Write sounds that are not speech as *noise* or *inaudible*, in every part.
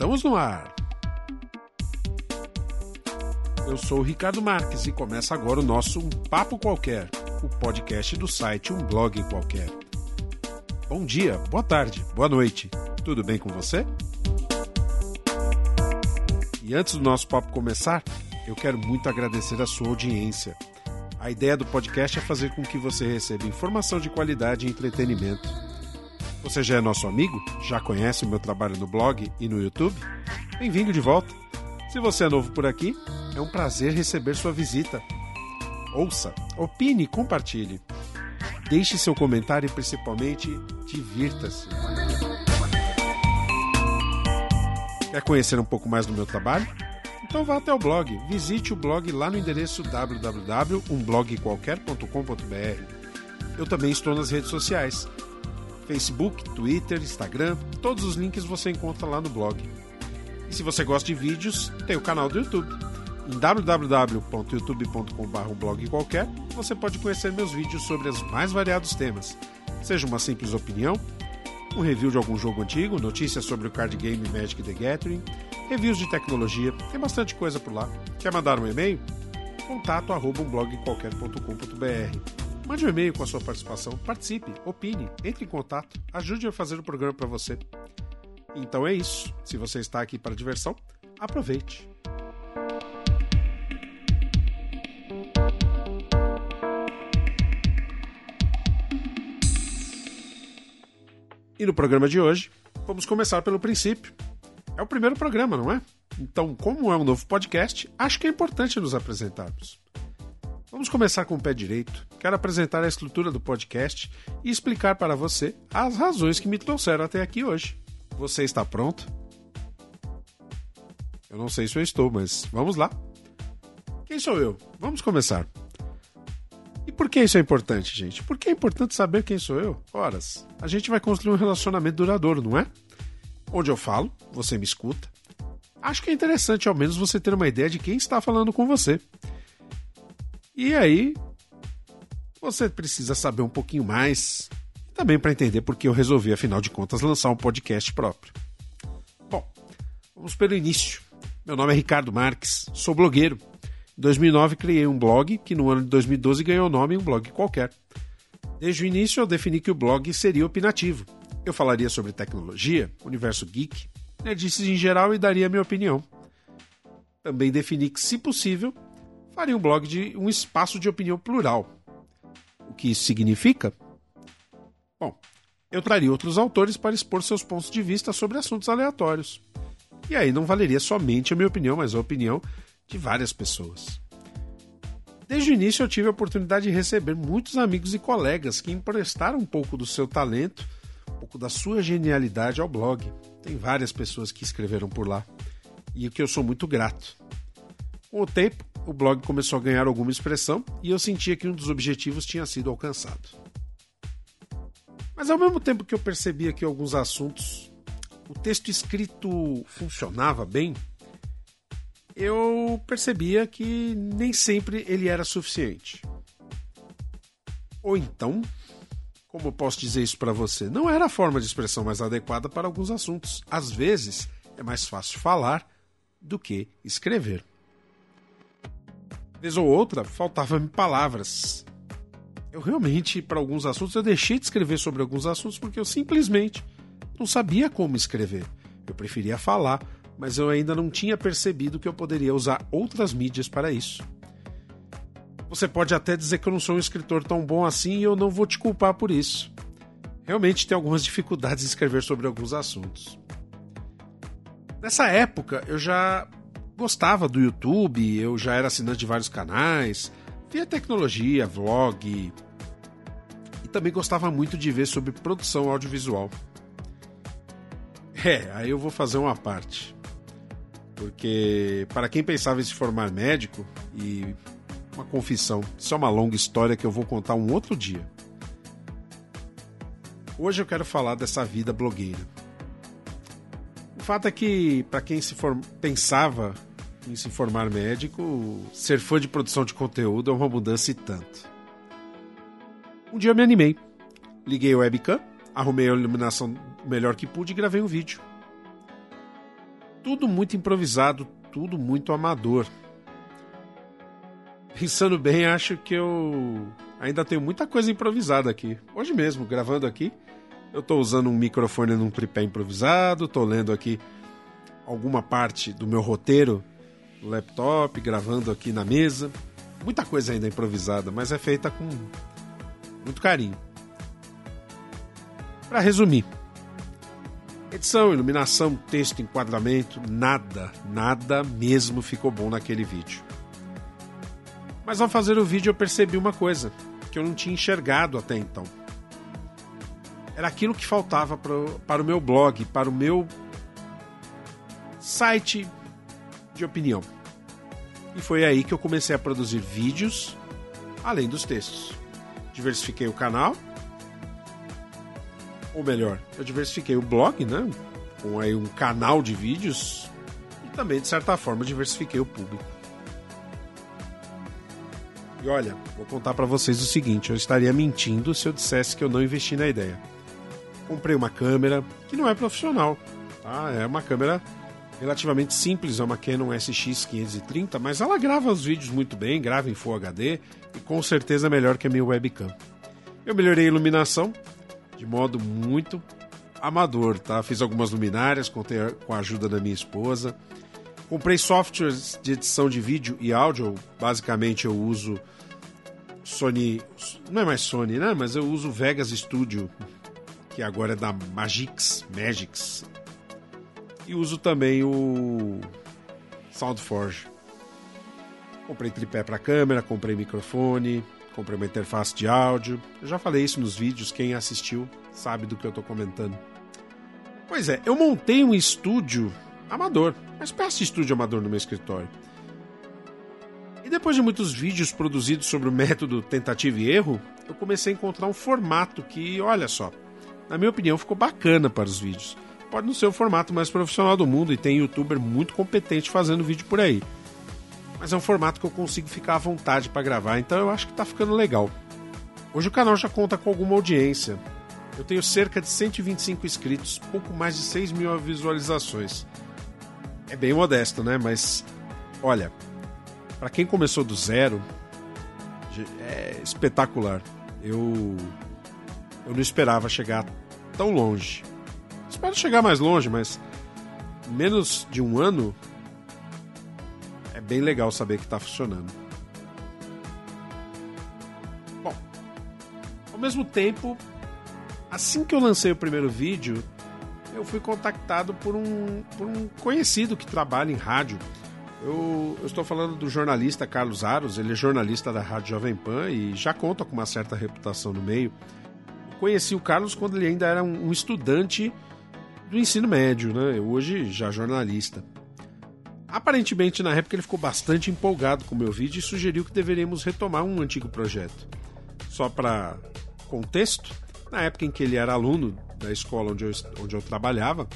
Estamos no ar. Eu sou o Ricardo Marques e começa agora o nosso Um Papo Qualquer, o podcast do site Um Blog Qualquer. Bom dia, boa tarde, boa noite. Tudo bem com você? E antes do nosso papo começar, eu quero muito agradecer a sua audiência. A ideia do podcast é fazer com que você receba informação de qualidade e entretenimento você já é nosso amigo? Já conhece o meu trabalho no blog e no YouTube? Bem-vindo de volta! Se você é novo por aqui, é um prazer receber sua visita. Ouça, opine, compartilhe. Deixe seu comentário e principalmente divirta-se. Quer conhecer um pouco mais do meu trabalho? Então vá até o blog. Visite o blog lá no endereço www.umblogqualquer.com.br. Eu também estou nas redes sociais. Facebook, Twitter, Instagram, todos os links você encontra lá no blog. E se você gosta de vídeos, tem o canal do YouTube. Em www.youtube.com.br você pode conhecer meus vídeos sobre os mais variados temas, seja uma simples opinião, um review de algum jogo antigo, notícias sobre o card game Magic the Gathering, reviews de tecnologia, tem bastante coisa por lá. Quer mandar um e-mail? contato arroba umblogqualquer.com.br Mande um e-mail com a sua participação, participe, opine, entre em contato, ajude a fazer o programa para você. Então é isso. Se você está aqui para diversão, aproveite. E no programa de hoje, vamos começar pelo princípio. É o primeiro programa, não é? Então, como é um novo podcast, acho que é importante nos apresentarmos. Vamos começar com o pé direito. Quero apresentar a estrutura do podcast e explicar para você as razões que me trouxeram até aqui hoje. Você está pronto? Eu não sei se eu estou, mas vamos lá. Quem sou eu? Vamos começar. E por que isso é importante, gente? Por que é importante saber quem sou eu? Horas, a gente vai construir um relacionamento duradouro, não é? Onde eu falo, você me escuta. Acho que é interessante ao menos você ter uma ideia de quem está falando com você. E aí, você precisa saber um pouquinho mais, também para entender porque eu resolvi, afinal de contas, lançar um podcast próprio. Bom, vamos pelo início. Meu nome é Ricardo Marques, sou blogueiro. Em 2009 criei um blog que no ano de 2012 ganhou o nome um blog qualquer. Desde o início eu defini que o blog seria opinativo. Eu falaria sobre tecnologia, universo geek, nerdices em geral e daria minha opinião. Também defini que, se possível, faria um blog de um espaço de opinião plural. O que isso significa? Bom, eu traria outros autores para expor seus pontos de vista sobre assuntos aleatórios. E aí não valeria somente a minha opinião, mas a opinião de várias pessoas. Desde o início eu tive a oportunidade de receber muitos amigos e colegas que emprestaram um pouco do seu talento, um pouco da sua genialidade ao blog. Tem várias pessoas que escreveram por lá e que eu sou muito grato. Com o tempo, o blog começou a ganhar alguma expressão e eu sentia que um dos objetivos tinha sido alcançado. Mas ao mesmo tempo que eu percebia que alguns assuntos o texto escrito funcionava bem, eu percebia que nem sempre ele era suficiente. Ou então, como posso dizer isso para você, não era a forma de expressão mais adequada para alguns assuntos. Às vezes é mais fácil falar do que escrever. Vez ou outra, faltavam-me palavras. Eu realmente, para alguns assuntos, eu deixei de escrever sobre alguns assuntos porque eu simplesmente não sabia como escrever. Eu preferia falar, mas eu ainda não tinha percebido que eu poderia usar outras mídias para isso. Você pode até dizer que eu não sou um escritor tão bom assim e eu não vou te culpar por isso. Realmente tenho algumas dificuldades em escrever sobre alguns assuntos. Nessa época, eu já gostava do YouTube, eu já era assinante de vários canais, via tecnologia, vlog. E também gostava muito de ver sobre produção audiovisual. É, aí eu vou fazer uma parte. Porque, para quem pensava em se formar médico, e uma confissão, isso é uma longa história que eu vou contar um outro dia. Hoje eu quero falar dessa vida blogueira fato é que, para quem se form... pensava em se formar médico, ser fã de produção de conteúdo é uma mudança e tanto. Um dia eu me animei. Liguei o webcam, arrumei a iluminação melhor que pude e gravei um vídeo. Tudo muito improvisado, tudo muito amador. Pensando bem, acho que eu ainda tenho muita coisa improvisada aqui. Hoje mesmo, gravando aqui, eu estou usando um microfone num tripé improvisado, estou lendo aqui alguma parte do meu roteiro no laptop, gravando aqui na mesa. Muita coisa ainda improvisada, mas é feita com muito carinho. Para resumir, edição, iluminação, texto, enquadramento, nada, nada mesmo ficou bom naquele vídeo. Mas ao fazer o vídeo eu percebi uma coisa que eu não tinha enxergado até então. Era aquilo que faltava pro, para o meu blog, para o meu site de opinião. E foi aí que eu comecei a produzir vídeos além dos textos. Diversifiquei o canal, ou melhor, eu diversifiquei o blog, né? Com aí um canal de vídeos e também de certa forma diversifiquei o público. E olha, vou contar para vocês o seguinte: eu estaria mentindo se eu dissesse que eu não investi na ideia. Comprei uma câmera que não é profissional, tá? É uma câmera relativamente simples, é uma Canon SX530, mas ela grava os vídeos muito bem, grava em Full HD e com certeza melhor que a minha webcam. Eu melhorei a iluminação de modo muito amador, tá? Fiz algumas luminárias, contei com a ajuda da minha esposa. Comprei softwares de edição de vídeo e áudio. Basicamente eu uso Sony, não é mais Sony, né? Mas eu uso Vegas Studio, que agora é da Magix, Magix. E uso também o SoundForge. Comprei tripé para câmera, comprei microfone, comprei uma interface de áudio. Eu já falei isso nos vídeos, quem assistiu sabe do que eu estou comentando. Pois é, eu montei um estúdio amador, uma espécie de estúdio amador no meu escritório. E depois de muitos vídeos produzidos sobre o método tentativa e erro, eu comecei a encontrar um formato que, olha só, na minha opinião ficou bacana para os vídeos. Pode não ser o formato mais profissional do mundo e tem youtuber muito competente fazendo vídeo por aí. Mas é um formato que eu consigo ficar à vontade para gravar, então eu acho que está ficando legal. Hoje o canal já conta com alguma audiência, eu tenho cerca de 125 inscritos, pouco mais de 6 mil visualizações. É bem modesto, né? Mas, olha, para quem começou do zero, é espetacular. Eu, eu não esperava chegar tão longe. Espero chegar mais longe, mas menos de um ano bem legal saber que está funcionando. Bom, ao mesmo tempo, Assim que eu lancei o primeiro vídeo, eu fui contactado por um, por um conhecido que trabalha em rádio. Eu, eu, estou falando do jornalista Carlos Aros, ele é jornalista da Rádio Jovem Pan e já conta com uma certa reputação no meio. Eu conheci o Carlos quando ele ainda era um, um estudante do ensino médio, né? Hoje já jornalista. Aparentemente, na época, ele ficou bastante empolgado com o meu vídeo e sugeriu que deveríamos retomar um antigo projeto. Só para contexto, na época em que ele era aluno da escola onde eu, onde eu trabalhava,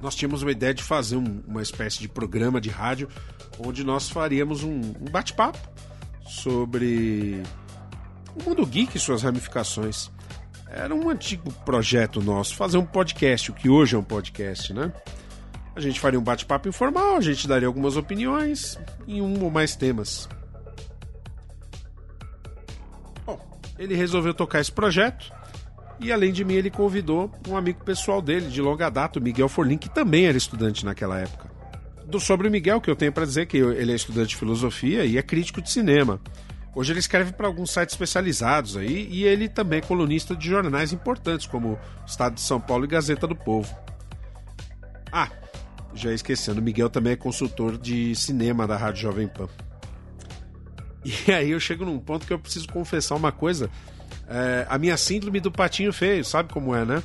nós tínhamos uma ideia de fazer um, uma espécie de programa de rádio onde nós faríamos um, um bate-papo sobre o mundo geek e suas ramificações. Era um antigo projeto nosso, fazer um podcast, o que hoje é um podcast, né? A gente faria um bate-papo informal, a gente daria algumas opiniões em um ou mais temas. Bom, ele resolveu tocar esse projeto e além de mim, ele convidou um amigo pessoal dele, de longa data, o Miguel Forlin, que também era estudante naquela época. Do, sobre o Miguel, que eu tenho para dizer que ele é estudante de filosofia e é crítico de cinema. Hoje ele escreve para alguns sites especializados aí e ele também é colunista de jornais importantes como Estado de São Paulo e Gazeta do Povo. Ah, já esquecendo, Miguel também é consultor de cinema da Rádio Jovem Pan. E *laughs* aí eu chego num ponto que eu preciso confessar uma coisa é, a minha síndrome do patinho feio, sabe como é, né?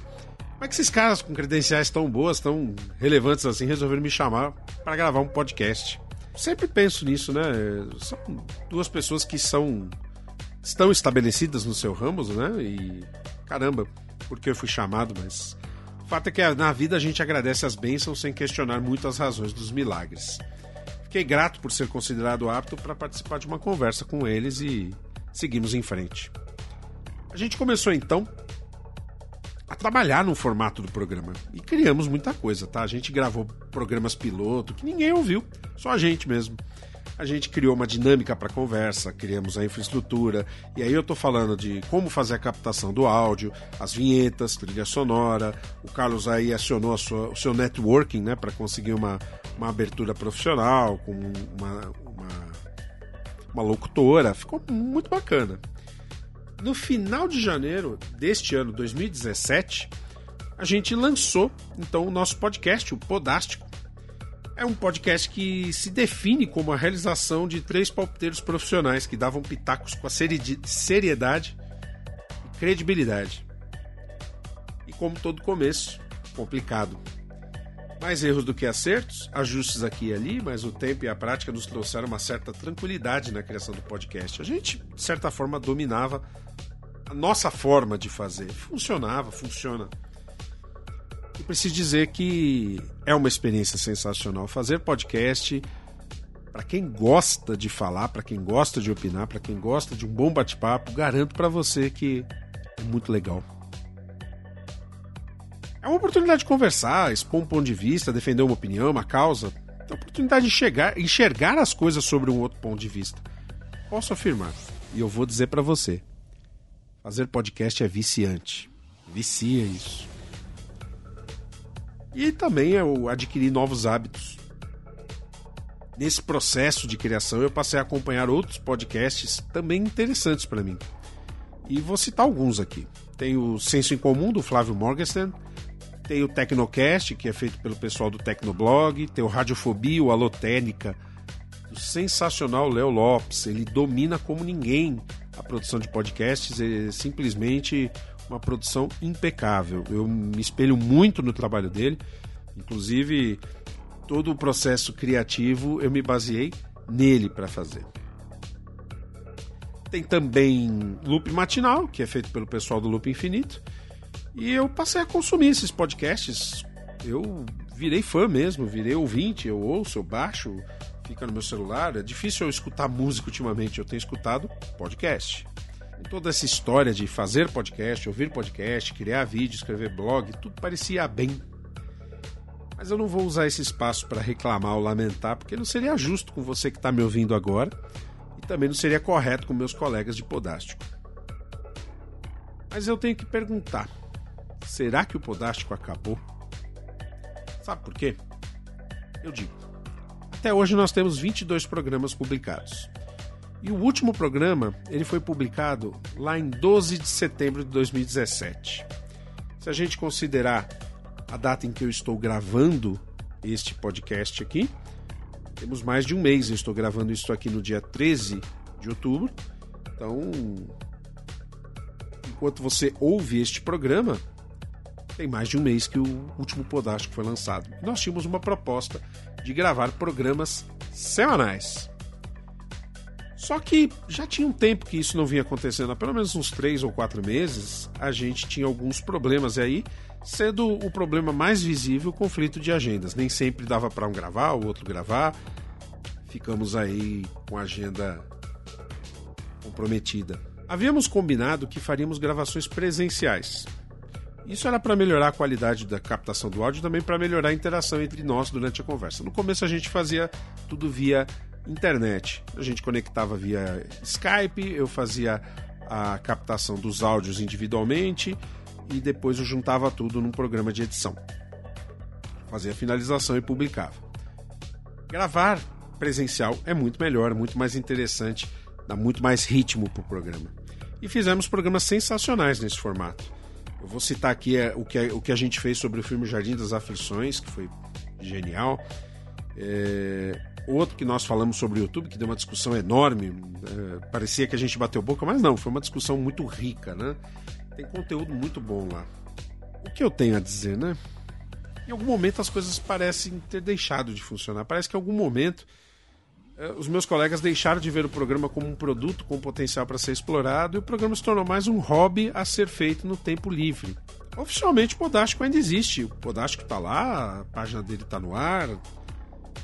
Como é que esses caras com credenciais tão boas, tão relevantes assim, resolveram me chamar para gravar um podcast? Sempre penso nisso, né? São duas pessoas que são estão estabelecidas no seu ramo, né? E caramba, porque eu fui chamado, mas fato é que na vida a gente agradece as bênçãos sem questionar muito as razões dos milagres. Fiquei grato por ser considerado apto para participar de uma conversa com eles e seguimos em frente. A gente começou então a trabalhar no formato do programa e criamos muita coisa, tá? A gente gravou programas piloto que ninguém ouviu, só a gente mesmo a gente criou uma dinâmica para conversa, criamos a infraestrutura, e aí eu estou falando de como fazer a captação do áudio, as vinhetas, trilha sonora. O Carlos aí acionou sua, o seu networking né, para conseguir uma, uma abertura profissional, com uma, uma, uma locutora. Ficou muito bacana. No final de janeiro deste ano, 2017, a gente lançou então o nosso podcast, o Podástico é um podcast que se define como a realização de três palpiteiros profissionais que davam pitacos com a seriedade e credibilidade. E como todo começo, complicado. Mais erros do que acertos, ajustes aqui e ali, mas o tempo e a prática nos trouxeram uma certa tranquilidade na criação do podcast. A gente, de certa forma, dominava a nossa forma de fazer. Funcionava, funciona. E preciso dizer que é uma experiência sensacional. Fazer podcast, para quem gosta de falar, para quem gosta de opinar, para quem gosta de um bom bate-papo, garanto para você que é muito legal. É uma oportunidade de conversar, expor um ponto de vista, defender uma opinião, uma causa. É uma oportunidade de chegar, enxergar as coisas sobre um outro ponto de vista. Posso afirmar, e eu vou dizer para você: fazer podcast é viciante. Vicia isso. E também eu adquiri novos hábitos. Nesse processo de criação, eu passei a acompanhar outros podcasts também interessantes para mim. E vou citar alguns aqui. Tem o Senso em Comum, do Flávio Morgenstern. Tem o Tecnocast, que é feito pelo pessoal do Tecnoblog. Tem o Radiofobia, o Alotênica, do sensacional Léo Lopes. Ele domina como ninguém a produção de podcasts. É simplesmente uma produção impecável. Eu me espelho muito no trabalho dele, inclusive todo o processo criativo eu me baseei nele para fazer. Tem também Loop Matinal, que é feito pelo pessoal do Loop Infinito. E eu passei a consumir esses podcasts. Eu virei fã mesmo, virei ouvinte, eu ouço, eu baixo, fica no meu celular. É difícil eu escutar música ultimamente, eu tenho escutado podcast toda essa história de fazer podcast, ouvir podcast, criar vídeo, escrever blog, tudo parecia bem. Mas eu não vou usar esse espaço para reclamar ou lamentar, porque não seria justo com você que está me ouvindo agora e também não seria correto com meus colegas de Podástico. Mas eu tenho que perguntar: será que o Podástico acabou? Sabe por quê? Eu digo. Até hoje nós temos 22 programas publicados. E o último programa ele foi publicado lá em 12 de setembro de 2017. Se a gente considerar a data em que eu estou gravando este podcast aqui, temos mais de um mês. Eu estou gravando isso aqui no dia 13 de outubro. Então, enquanto você ouve este programa, tem mais de um mês que o último Podástico foi lançado. Nós tínhamos uma proposta de gravar programas semanais. Só que já tinha um tempo que isso não vinha acontecendo, há pelo menos uns três ou quatro meses, a gente tinha alguns problemas e aí, sendo o problema mais visível o conflito de agendas. Nem sempre dava para um gravar, o outro gravar. Ficamos aí com a agenda comprometida. Havíamos combinado que faríamos gravações presenciais. Isso era para melhorar a qualidade da captação do áudio e também para melhorar a interação entre nós durante a conversa. No começo a gente fazia tudo via internet. A gente conectava via Skype, eu fazia a captação dos áudios individualmente e depois eu juntava tudo num programa de edição. Fazia a finalização e publicava. Gravar presencial é muito melhor, muito mais interessante, dá muito mais ritmo para o programa. E fizemos programas sensacionais nesse formato. Eu vou citar aqui é, o, que, o que a gente fez sobre o filme Jardim das Aflições, que foi genial. É, Outro que nós falamos sobre o YouTube, que deu uma discussão enorme, é, parecia que a gente bateu boca, mas não, foi uma discussão muito rica, né? Tem conteúdo muito bom lá. O que eu tenho a dizer, né? Em algum momento as coisas parecem ter deixado de funcionar. Parece que em algum momento é, os meus colegas deixaram de ver o programa como um produto com potencial para ser explorado e o programa se tornou mais um hobby a ser feito no tempo livre. oficialmente o Podástico ainda existe. O Podástico está lá, a página dele está no ar.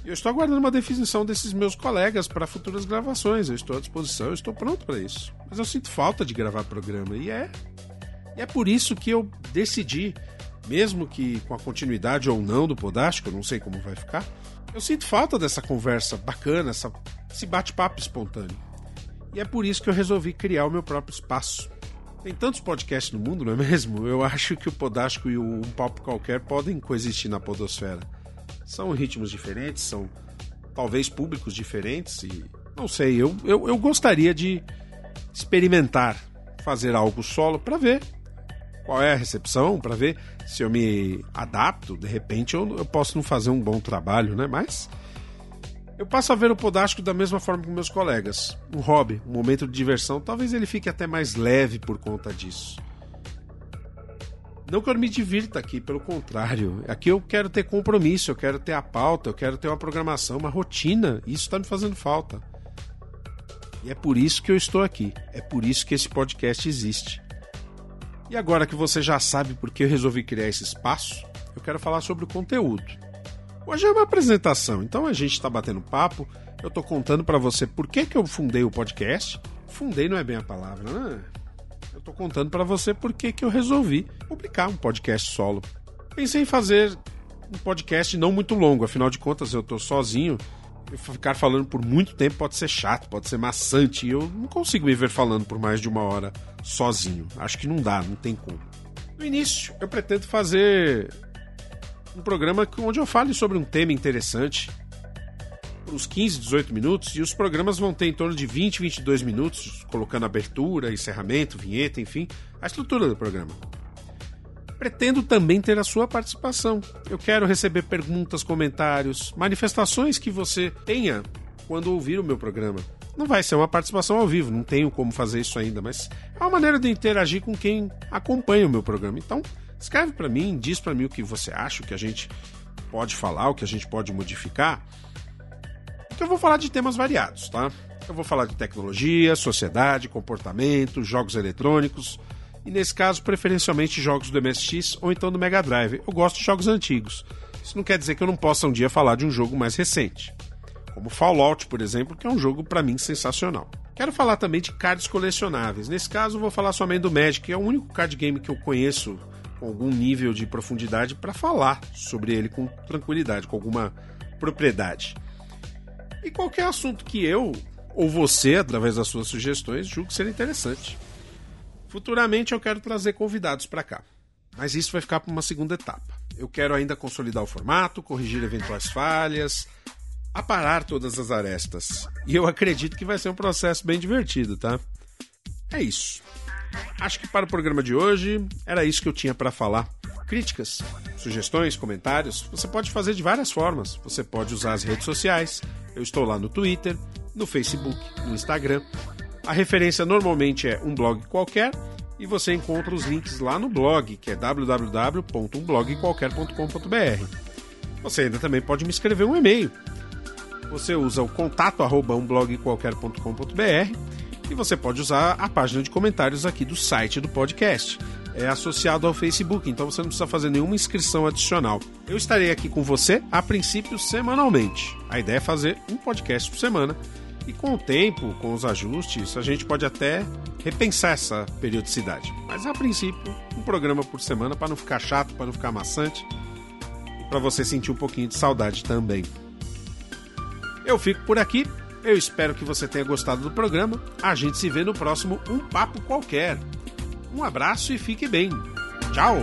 Eu estou aguardando uma definição desses meus colegas para futuras gravações. Eu estou à disposição, eu estou pronto para isso. Mas eu sinto falta de gravar programa e é e é por isso que eu decidi, mesmo que com a continuidade ou não do Podástico, eu não sei como vai ficar, eu sinto falta dessa conversa bacana, essa, esse bate-papo espontâneo. E é por isso que eu resolvi criar o meu próprio espaço. Tem tantos podcasts no mundo, não é mesmo? Eu acho que o Podástico e o Um Papo Qualquer podem coexistir na podosfera. São ritmos diferentes, são talvez públicos diferentes e não sei, eu, eu, eu gostaria de experimentar fazer algo solo para ver qual é a recepção, para ver se eu me adapto. De repente eu, eu posso não fazer um bom trabalho, né? Mas eu passo a ver o Podástico da mesma forma que meus colegas. Um hobby, um momento de diversão. Talvez ele fique até mais leve por conta disso. Não que eu me divirta aqui, pelo contrário. Aqui eu quero ter compromisso, eu quero ter a pauta, eu quero ter uma programação, uma rotina. Isso está me fazendo falta. E é por isso que eu estou aqui. É por isso que esse podcast existe. E agora que você já sabe por que eu resolvi criar esse espaço, eu quero falar sobre o conteúdo. Hoje é uma apresentação, então a gente está batendo papo, eu estou contando para você por que, que eu fundei o podcast. Fundei não é bem a palavra, né? Eu estou contando para você por que, eu resolvi publicar um podcast solo. Pensei em fazer um podcast não muito longo, afinal de contas eu estou sozinho ficar falando por muito tempo pode ser chato, pode ser maçante. E eu não consigo me ver falando por mais de uma hora sozinho. Acho que não dá, não tem como. No início, eu pretendo fazer um programa onde eu fale sobre um tema interessante uns 15, 18 minutos e os programas vão ter em torno de 20, 22 minutos, colocando abertura, encerramento, vinheta, enfim, a estrutura do programa. Pretendo também ter a sua participação. Eu quero receber perguntas, comentários, manifestações que você tenha quando ouvir o meu programa. Não vai ser uma participação ao vivo, não tenho como fazer isso ainda, mas é uma maneira de interagir com quem acompanha o meu programa. Então, escreve para mim, diz para mim o que você acha, o que a gente pode falar, o que a gente pode modificar. Que eu vou falar de temas variados, tá? Eu vou falar de tecnologia, sociedade, comportamento, jogos eletrônicos, e nesse caso, preferencialmente jogos do MSX ou então do Mega Drive. Eu gosto de jogos antigos. Isso não quer dizer que eu não possa um dia falar de um jogo mais recente, como Fallout, por exemplo, que é um jogo para mim sensacional. Quero falar também de cards colecionáveis. Nesse caso, vou falar somente do Magic, que é o único card game que eu conheço com algum nível de profundidade para falar sobre ele com tranquilidade, com alguma propriedade. E qualquer assunto que eu ou você, através das suas sugestões, julgue ser interessante. Futuramente eu quero trazer convidados para cá, mas isso vai ficar para uma segunda etapa. Eu quero ainda consolidar o formato, corrigir eventuais falhas, aparar todas as arestas. E eu acredito que vai ser um processo bem divertido, tá? É isso. Acho que para o programa de hoje era isso que eu tinha para falar. Críticas, sugestões, comentários, você pode fazer de várias formas. Você pode usar as redes sociais. Eu estou lá no Twitter, no Facebook, no Instagram. A referência normalmente é um blog qualquer e você encontra os links lá no blog, que é www.umblogqualquer.com.br. Você ainda também pode me escrever um e-mail. Você usa o contato arroba umblogqualquer.com.br e você pode usar a página de comentários aqui do site do podcast. É associado ao Facebook, então você não precisa fazer nenhuma inscrição adicional. Eu estarei aqui com você, a princípio, semanalmente. A ideia é fazer um podcast por semana e com o tempo, com os ajustes, a gente pode até repensar essa periodicidade. Mas a princípio, um programa por semana para não ficar chato, para não ficar maçante para você sentir um pouquinho de saudade também. Eu fico por aqui. Eu espero que você tenha gostado do programa. A gente se vê no próximo Um Papo Qualquer. Um abraço e fique bem. Tchau!